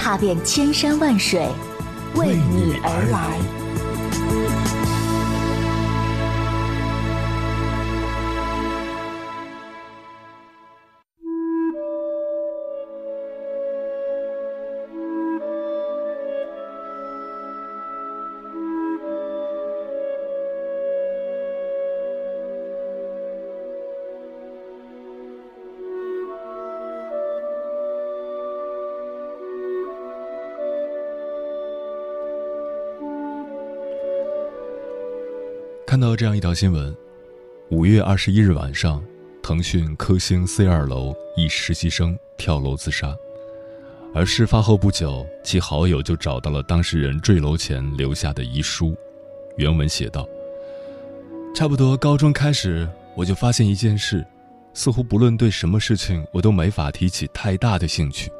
踏遍千山万水，为你而来。看到这样一条新闻：五月二十一日晚上，腾讯科兴 C 二楼一实习生跳楼自杀。而事发后不久，其好友就找到了当事人坠楼前留下的遗书。原文写道：“差不多高中开始，我就发现一件事，似乎不论对什么事情，我都没法提起太大的兴趣。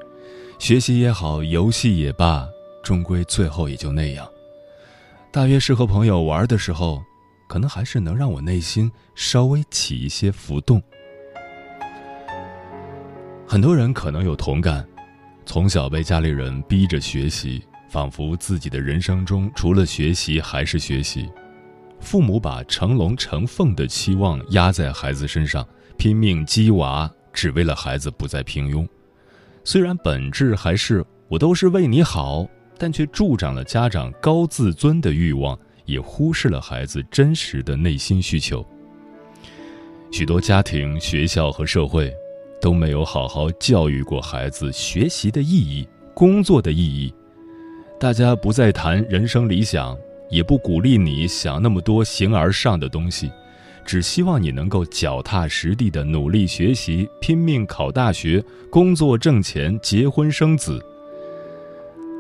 学习也好，游戏也罢，终归最后也就那样。大约是和朋友玩的时候。”可能还是能让我内心稍微起一些浮动。很多人可能有同感，从小被家里人逼着学习，仿佛自己的人生中除了学习还是学习。父母把成龙成凤的期望压在孩子身上，拼命鸡娃，只为了孩子不再平庸。虽然本质还是我都是为你好，但却助长了家长高自尊的欲望。也忽视了孩子真实的内心需求。许多家庭、学校和社会都没有好好教育过孩子学习的意义、工作的意义。大家不再谈人生理想，也不鼓励你想那么多形而上的东西，只希望你能够脚踏实地的努力学习、拼命考大学、工作挣钱、结婚生子。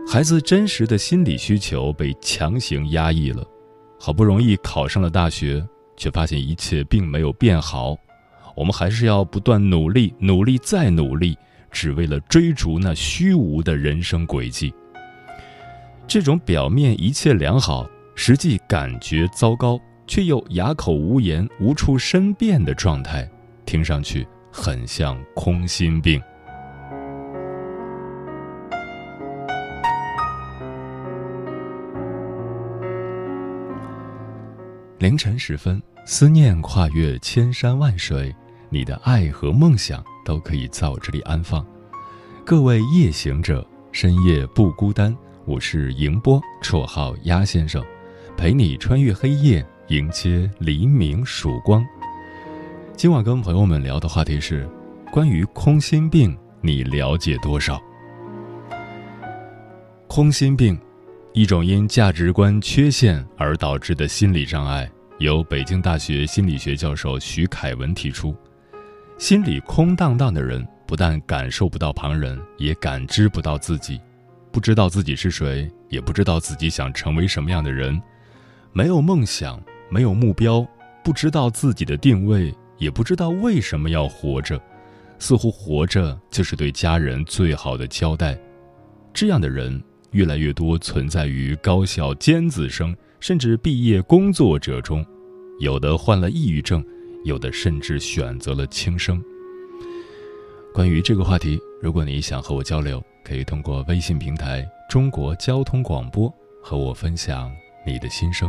孩子真实的心理需求被强行压抑了。好不容易考上了大学，却发现一切并没有变好。我们还是要不断努力，努力再努力，只为了追逐那虚无的人生轨迹。这种表面一切良好，实际感觉糟糕，却又哑口无言、无处申辩的状态，听上去很像空心病。凌晨时分，思念跨越千山万水，你的爱和梦想都可以在我这里安放。各位夜行者，深夜不孤单。我是迎波，绰号鸭先生，陪你穿越黑夜，迎接黎明曙光。今晚跟朋友们聊的话题是关于空心病，你了解多少？空心病。一种因价值观缺陷而导致的心理障碍，由北京大学心理学教授徐凯文提出。心里空荡荡的人，不但感受不到旁人，也感知不到自己，不知道自己是谁，也不知道自己想成为什么样的人，没有梦想，没有目标，不知道自己的定位，也不知道为什么要活着，似乎活着就是对家人最好的交代。这样的人。越来越多存在于高校尖子生，甚至毕业工作者中，有的患了抑郁症，有的甚至选择了轻生。关于这个话题，如果你想和我交流，可以通过微信平台“中国交通广播”和我分享你的心声。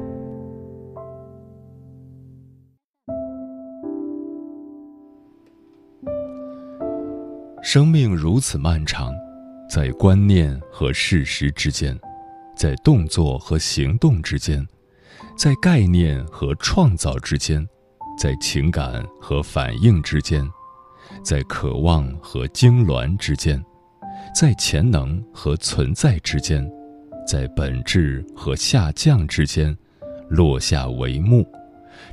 生命如此漫长，在观念和事实之间，在动作和行动之间，在概念和创造之间，在情感和反应之间，在渴望和痉挛之间，在潜能和存在之间，在本质和下降之间，落下帷幕。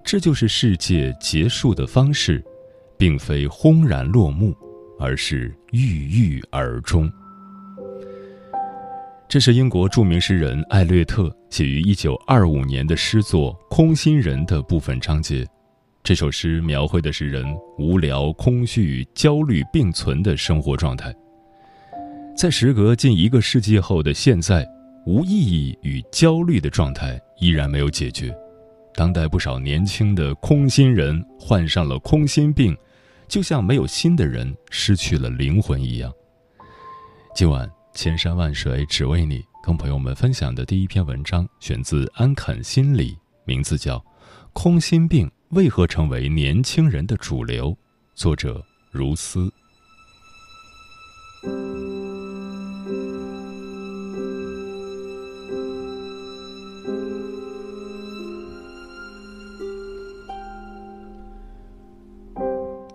这就是世界结束的方式，并非轰然落幕。而是郁郁而终。这是英国著名诗人艾略特写于一九二五年的诗作《空心人》的部分章节。这首诗描绘的是人无聊、空虚与、焦虑并存的生活状态。在时隔近一个世纪后的现在，无意义与焦虑的状态依然没有解决。当代不少年轻的空心人患上了空心病。就像没有心的人失去了灵魂一样。今晚千山万水只为你，跟朋友们分享的第一篇文章选自安肯心理，名字叫《空心病为何成为年轻人的主流》，作者如斯。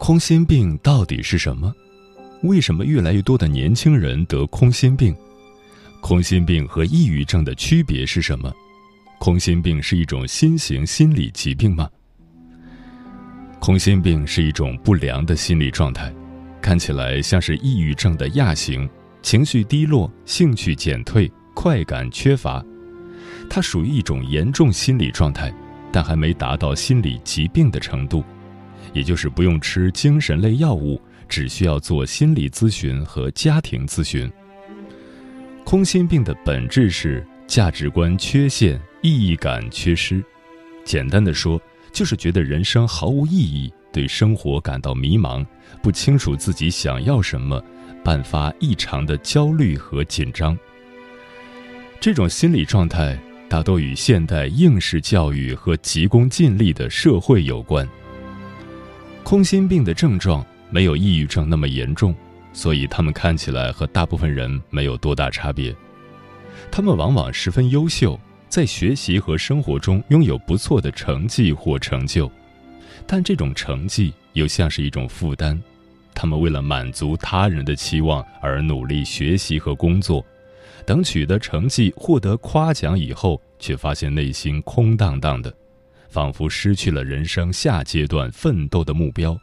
空心病到底是什么？为什么越来越多的年轻人得空心病？空心病和抑郁症的区别是什么？空心病是一种新型心理疾病吗？空心病是一种不良的心理状态，看起来像是抑郁症的亚型，情绪低落、兴趣减退、快感缺乏。它属于一种严重心理状态，但还没达到心理疾病的程度。也就是不用吃精神类药物，只需要做心理咨询和家庭咨询。空心病的本质是价值观缺陷、意义感缺失。简单的说，就是觉得人生毫无意义，对生活感到迷茫，不清楚自己想要什么，伴发异常的焦虑和紧张。这种心理状态大多与现代应试教育和急功近利的社会有关。空心病的症状没有抑郁症那么严重，所以他们看起来和大部分人没有多大差别。他们往往十分优秀，在学习和生活中拥有不错的成绩或成就，但这种成绩又像是一种负担。他们为了满足他人的期望而努力学习和工作，等取得成绩、获得夸奖以后，却发现内心空荡荡的。仿佛失去了人生下阶段奋斗的目标，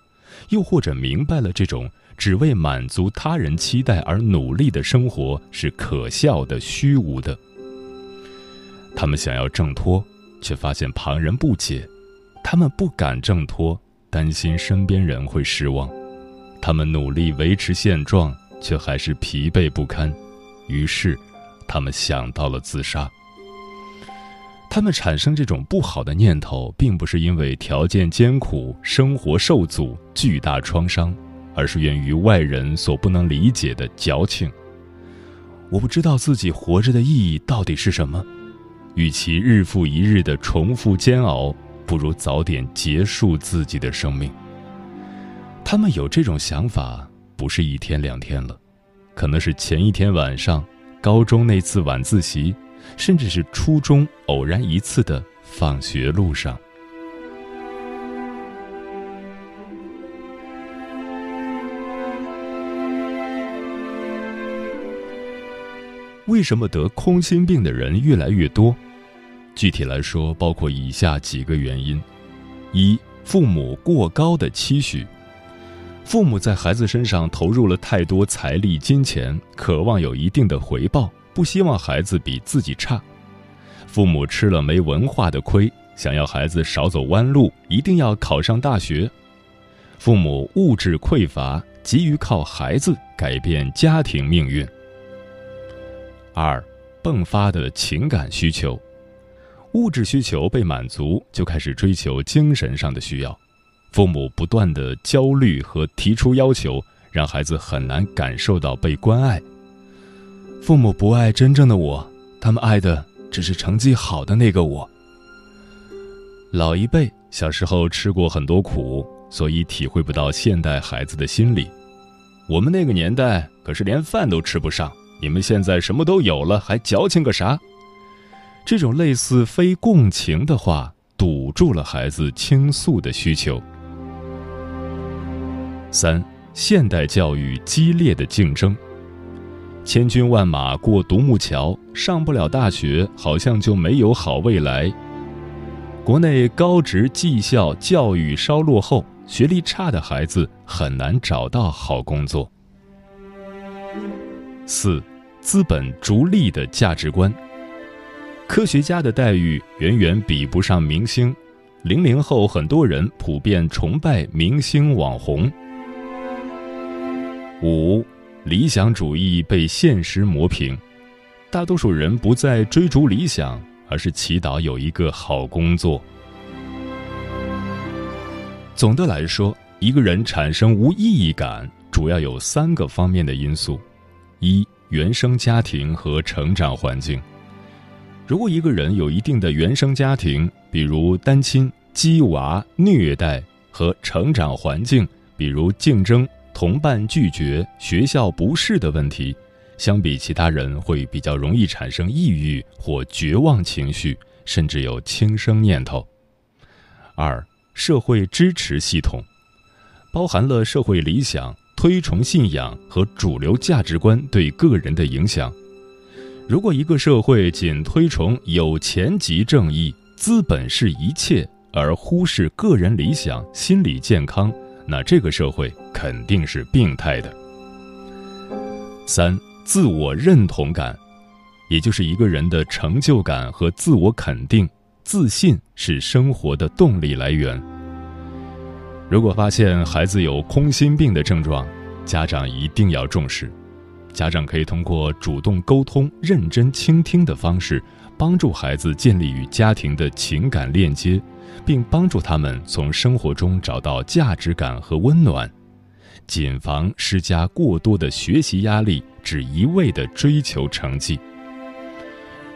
又或者明白了这种只为满足他人期待而努力的生活是可笑的、虚无的。他们想要挣脱，却发现旁人不解；他们不敢挣脱，担心身边人会失望；他们努力维持现状，却还是疲惫不堪。于是，他们想到了自杀。他们产生这种不好的念头，并不是因为条件艰苦、生活受阻、巨大创伤，而是源于外人所不能理解的矫情。我不知道自己活着的意义到底是什么，与其日复一日的重复煎熬，不如早点结束自己的生命。他们有这种想法，不是一天两天了，可能是前一天晚上，高中那次晚自习。甚至是初中偶然一次的放学路上。为什么得空心病的人越来越多？具体来说，包括以下几个原因：一、父母过高的期许，父母在孩子身上投入了太多财力、金钱，渴望有一定的回报。不希望孩子比自己差，父母吃了没文化的亏，想要孩子少走弯路，一定要考上大学。父母物质匮乏，急于靠孩子改变家庭命运。二，迸发的情感需求，物质需求被满足，就开始追求精神上的需要。父母不断的焦虑和提出要求，让孩子很难感受到被关爱。父母不爱真正的我，他们爱的只是成绩好的那个我。老一辈小时候吃过很多苦，所以体会不到现代孩子的心理。我们那个年代可是连饭都吃不上，你们现在什么都有了，还矫情个啥？这种类似非共情的话，堵住了孩子倾诉的需求。三，现代教育激烈的竞争，千军万马过独木桥，上不了大学，好像就没有好未来。国内高职技校教育稍落后。学历差的孩子很难找到好工作。四，资本逐利的价值观。科学家的待遇远远比不上明星。零零后很多人普遍崇拜明星网红。五，理想主义被现实磨平。大多数人不再追逐理想，而是祈祷有一个好工作。总的来说，一个人产生无意义感，主要有三个方面的因素：一、原生家庭和成长环境。如果一个人有一定的原生家庭，比如单亲、鸡娃、虐待和成长环境，比如竞争、同伴拒绝、学校不适的问题，相比其他人会比较容易产生抑郁或绝望情绪，甚至有轻生念头。二。社会支持系统，包含了社会理想、推崇信仰和主流价值观对个人的影响。如果一个社会仅推崇有钱即正义、资本是一切，而忽视个人理想、心理健康，那这个社会肯定是病态的。三、自我认同感，也就是一个人的成就感和自我肯定。自信是生活的动力来源。如果发现孩子有空心病的症状，家长一定要重视。家长可以通过主动沟通、认真倾听的方式，帮助孩子建立与家庭的情感链接，并帮助他们从生活中找到价值感和温暖，谨防施加过多的学习压力，只一味的追求成绩。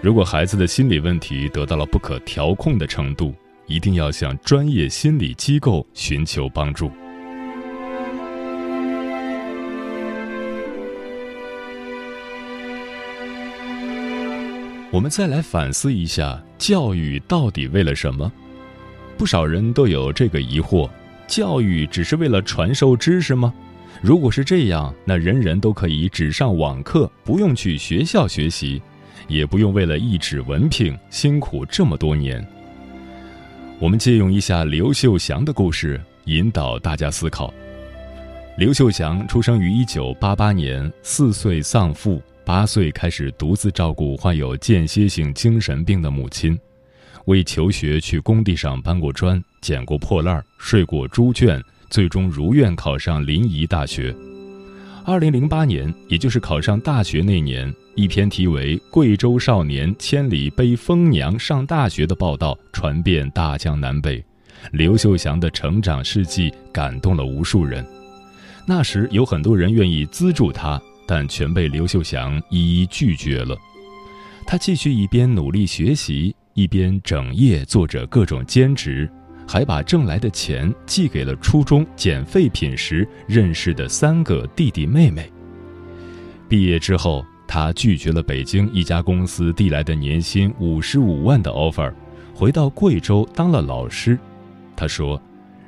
如果孩子的心理问题得到了不可调控的程度，一定要向专业心理机构寻求帮助。我们再来反思一下，教育到底为了什么？不少人都有这个疑惑：教育只是为了传授知识吗？如果是这样，那人人都可以只上网课，不用去学校学习。也不用为了一纸文凭辛苦这么多年。我们借用一下刘秀祥的故事，引导大家思考。刘秀祥出生于一九八八年，四岁丧父，八岁开始独自照顾患有间歇性精神病的母亲，为求学去工地上搬过砖、捡过破烂、睡过猪圈，最终如愿考上临沂大学。二零零八年，也就是考上大学那年。一篇题为《贵州少年千里背疯娘上大学》的报道传遍大江南北，刘秀祥的成长事迹感动了无数人。那时有很多人愿意资助他，但全被刘秀祥一一拒绝了。他继续一边努力学习，一边整夜做着各种兼职，还把挣来的钱寄给了初中捡废品时认识的三个弟弟妹妹。毕业之后。他拒绝了北京一家公司递来的年薪五十五万的 offer，回到贵州当了老师。他说：“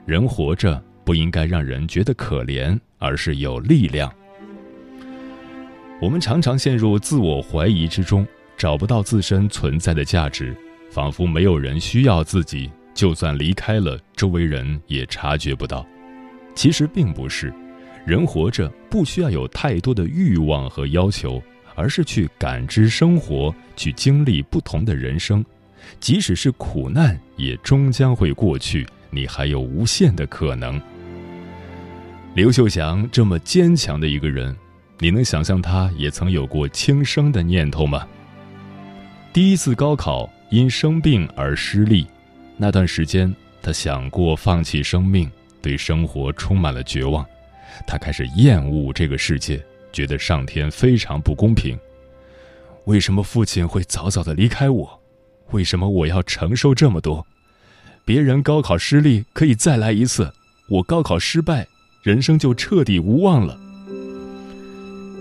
人活着不应该让人觉得可怜，而是有力量。”我们常常陷入自我怀疑之中，找不到自身存在的价值，仿佛没有人需要自己，就算离开了，周围人也察觉不到。其实并不是，人活着不需要有太多的欲望和要求。而是去感知生活，去经历不同的人生，即使是苦难，也终将会过去。你还有无限的可能。刘秀祥这么坚强的一个人，你能想象他也曾有过轻生的念头吗？第一次高考因生病而失利，那段时间他想过放弃生命，对生活充满了绝望，他开始厌恶这个世界，觉得上天非常不公平。为什么父亲会早早的离开我？为什么我要承受这么多？别人高考失利可以再来一次，我高考失败。人生就彻底无望了。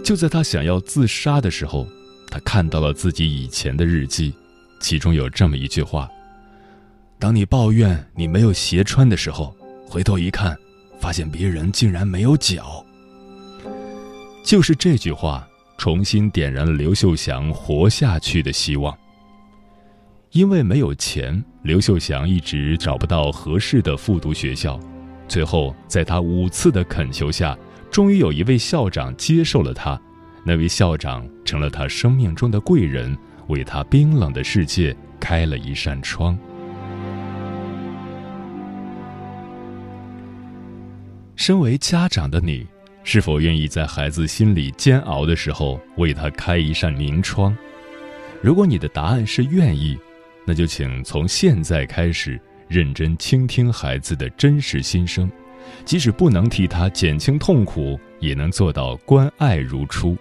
就在他想要自杀的时候，他看到了自己以前的日记，其中有这么一句话：“当你抱怨你没有鞋穿的时候，回头一看，发现别人竟然没有脚。”就是这句话，重新点燃了刘秀祥活下去的希望。因为没有钱，刘秀祥一直找不到合适的复读学校。最后，在他五次的恳求下，终于有一位校长接受了他。那位校长成了他生命中的贵人，为他冰冷的世界开了一扇窗。身为家长的你，是否愿意在孩子心里煎熬的时候，为他开一扇明窗？如果你的答案是愿意，那就请从现在开始。认真倾听孩子的真实心声，即使不能替他减轻痛苦，也能做到关爱如初。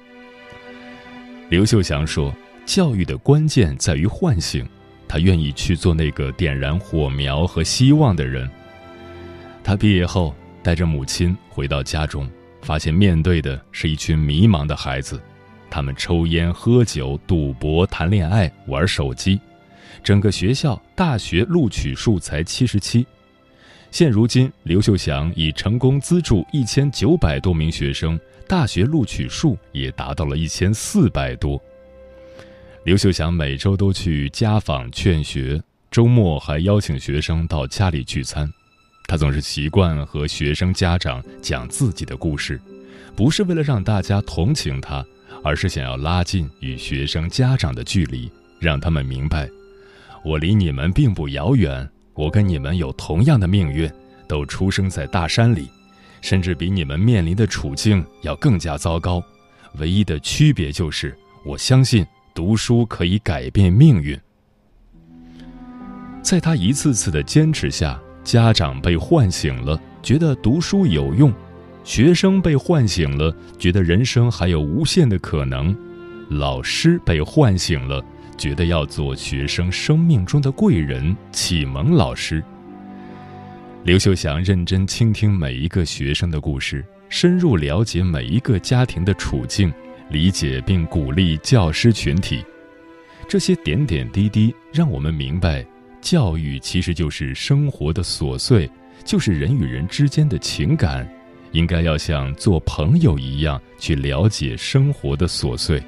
刘秀祥说：“教育的关键在于唤醒。”他愿意去做那个点燃火苗和希望的人。他毕业后带着母亲回到家中，发现面对的是一群迷茫的孩子，他们抽烟、喝酒、赌博、谈恋爱、玩手机。整个学校大学录取数才七十七，现如今刘秀祥已成功资助一千九百多名学生，大学录取数也达到了一千四百多。刘秀祥每周都去家访劝学，周末还邀请学生到家里聚餐。他总是习惯和学生家长讲自己的故事，不是为了让大家同情他，而是想要拉近与学生家长的距离，让他们明白。我离你们并不遥远，我跟你们有同样的命运，都出生在大山里，甚至比你们面临的处境要更加糟糕。唯一的区别就是，我相信读书可以改变命运。在他一次次的坚持下，家长被唤醒了，觉得读书有用；学生被唤醒了，觉得人生还有无限的可能；老师被唤醒了。觉得要做学生生命中的贵人、启蒙老师。刘秀祥认真倾听每一个学生的故事，深入了解每一个家庭的处境，理解并鼓励教师群体。这些点点滴滴，让我们明白，教育其实就是生活的琐碎，就是人与人之间的情感，应该要像做朋友一样去了解生活的琐碎。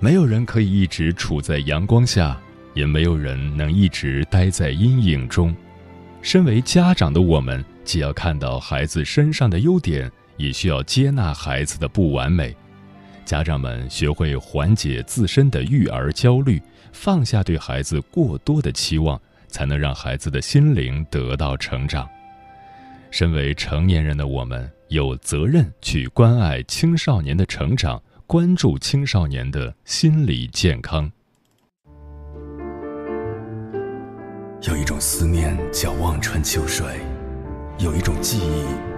没有人可以一直处在阳光下，也没有人能一直待在阴影中。身为家长的我们，既要看到孩子身上的优点，也需要接纳孩子的不完美。家长们学会缓解自身的育儿焦虑，放下对孩子过多的期望，才能让孩子的心灵得到成长。身为成年人的我们，有责任去关爱青少年的成长。关注青少年的心理健康。有一种思念叫望穿秋水，有一种记忆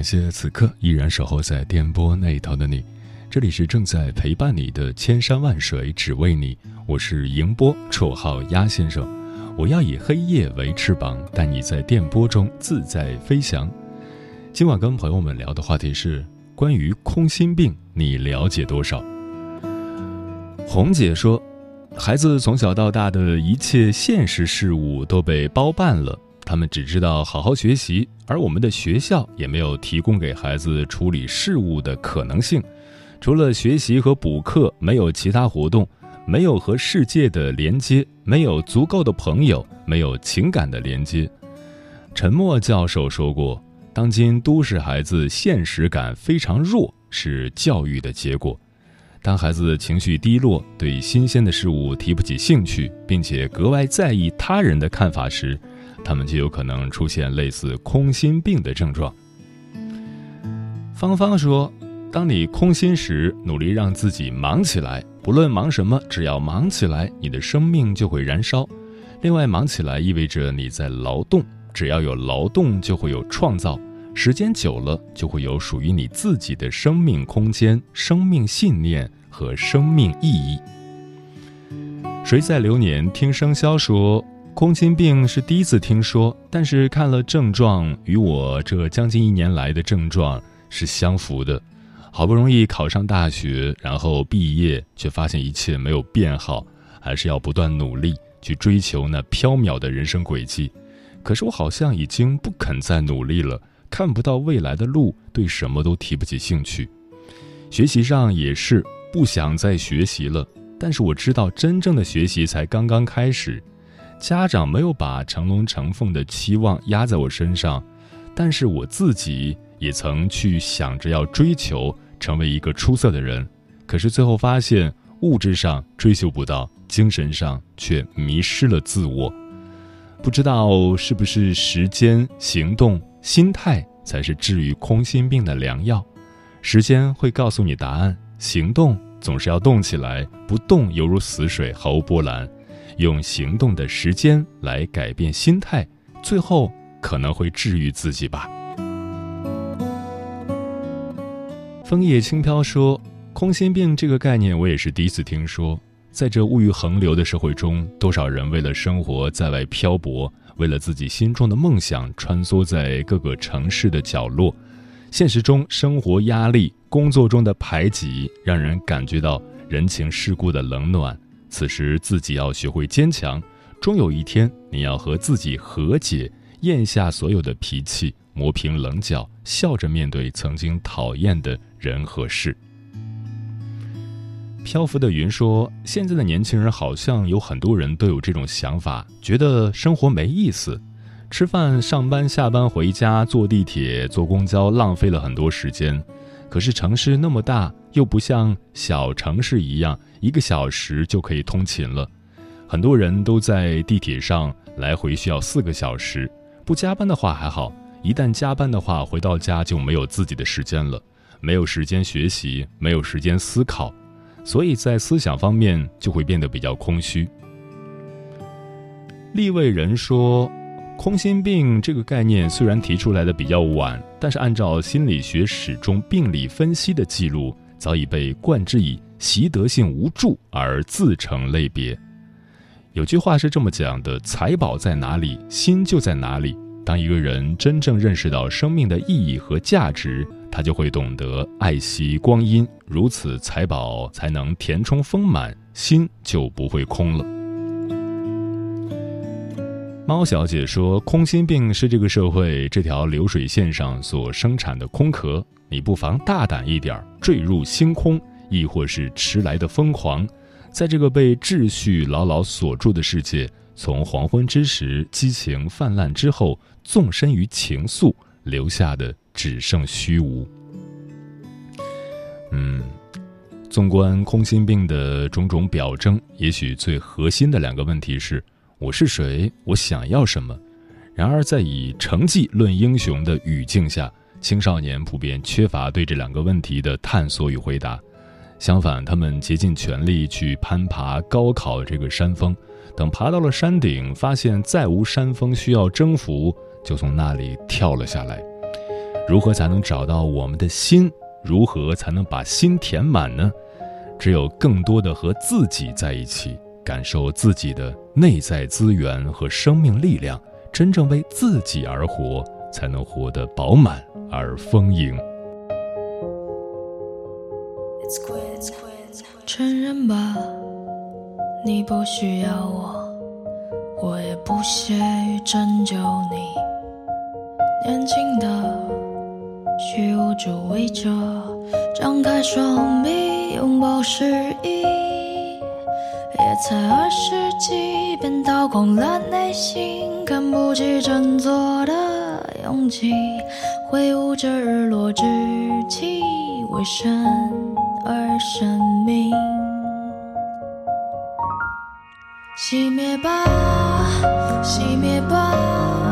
感谢此刻依然守候在电波那头的你，这里是正在陪伴你的千山万水只为你，我是迎波，绰号鸭先生。我要以黑夜为翅膀，带你在电波中自在飞翔。今晚跟朋友们聊的话题是关于空心病，你了解多少？红姐说，孩子从小到大的一切现实事物都被包办了。他们只知道好好学习，而我们的学校也没有提供给孩子处理事物的可能性。除了学习和补课，没有其他活动，没有和世界的连接，没有足够的朋友，没有情感的连接。陈默教授说过，当今都市孩子现实感非常弱，是教育的结果。当孩子情绪低落，对新鲜的事物提不起兴趣，并且格外在意他人的看法时，他们就有可能出现类似空心病的症状。芳芳说：“当你空心时，努力让自己忙起来，不论忙什么，只要忙起来，你的生命就会燃烧。另外，忙起来意味着你在劳动，只要有劳动，就会有创造。时间久了，就会有属于你自己的生命空间、生命信念和生命意义。”谁在流年听生肖说？空心病是第一次听说，但是看了症状，与我这将近一年来的症状是相符的。好不容易考上大学，然后毕业，却发现一切没有变好，还是要不断努力去追求那飘渺的人生轨迹。可是我好像已经不肯再努力了，看不到未来的路，对什么都提不起兴趣。学习上也是不想再学习了，但是我知道真正的学习才刚刚开始。家长没有把成龙成凤的期望压在我身上，但是我自己也曾去想着要追求成为一个出色的人，可是最后发现物质上追求不到，精神上却迷失了自我。不知道是不是时间、行动、心态才是治愈空心病的良药？时间会告诉你答案，行动总是要动起来，不动犹如死水，毫无波澜。用行动的时间来改变心态，最后可能会治愈自己吧。枫叶轻飘说：“空心病这个概念，我也是第一次听说。在这物欲横流的社会中，多少人为了生活在外漂泊，为了自己心中的梦想穿梭在各个城市的角落。现实中，生活压力、工作中的排挤，让人感觉到人情世故的冷暖。”此时自己要学会坚强，终有一天你要和自己和解，咽下所有的脾气，磨平棱角，笑着面对曾经讨厌的人和事。漂浮的云说：“现在的年轻人好像有很多人都有这种想法，觉得生活没意思，吃饭、上班、下班、回家、坐地铁、坐公交，浪费了很多时间。可是城市那么大，又不像小城市一样。”一个小时就可以通勤了，很多人都在地铁上来回需要四个小时。不加班的话还好，一旦加班的话，回到家就没有自己的时间了，没有时间学习，没有时间思考，所以在思想方面就会变得比较空虚。立位人说，空心病这个概念虽然提出来的比较晚，但是按照心理学史中病理分析的记录，早已被冠之以。习得性无助而自成类别。有句话是这么讲的：财宝在哪里，心就在哪里。当一个人真正认识到生命的意义和价值，他就会懂得爱惜光阴，如此财宝才能填充丰满，心就不会空了。猫小姐说：“空心病是这个社会这条流水线上所生产的空壳，你不妨大胆一点，坠入星空。”亦或是迟来的疯狂，在这个被秩序牢牢锁住的世界，从黄昏之时激情泛滥之后，纵身于情愫，留下的只剩虚无。嗯，纵观空心病的种种表征，也许最核心的两个问题是：我是谁？我想要什么？然而，在以成绩论英雄的语境下，青少年普遍缺乏对这两个问题的探索与回答。相反，他们竭尽全力去攀爬高考这个山峰，等爬到了山顶，发现再无山峰需要征服，就从那里跳了下来。如何才能找到我们的心？如何才能把心填满呢？只有更多的和自己在一起，感受自己的内在资源和生命力量，真正为自己而活，才能活得饱满而丰盈。承认吧，你不需要我，我也不屑于拯救你。年轻的虚无主义者，张开双臂拥抱诗意。也才二十几，便掏空了内心，看不起振作的勇气，挥舞着日落之气，为生而生命。熄灭吧，熄灭吧，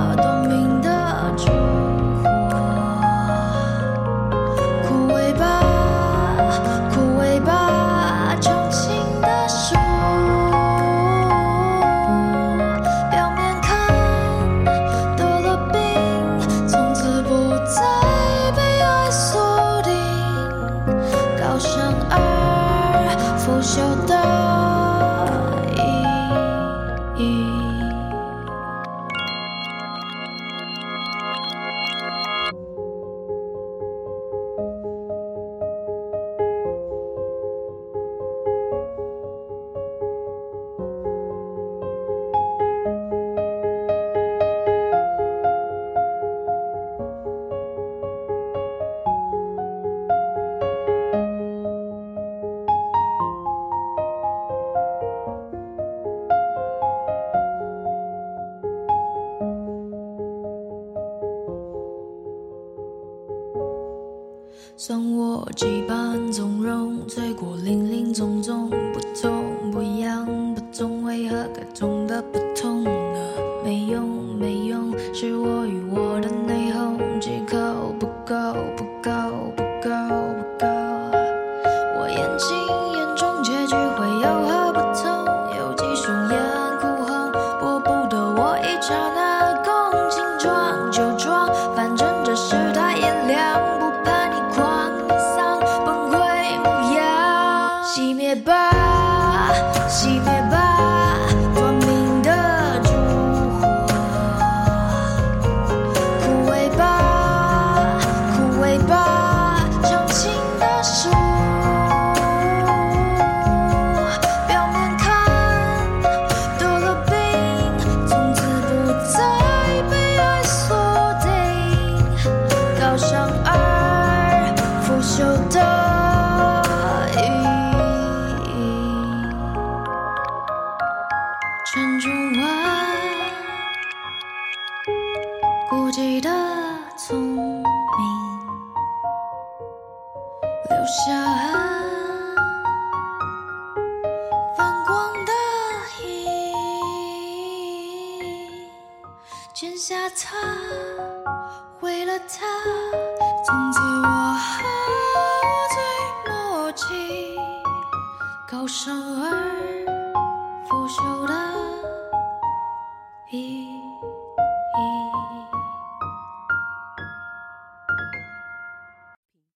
算我几般从容，醉过林林总总，不痛不痒不痛，为何该痛的不同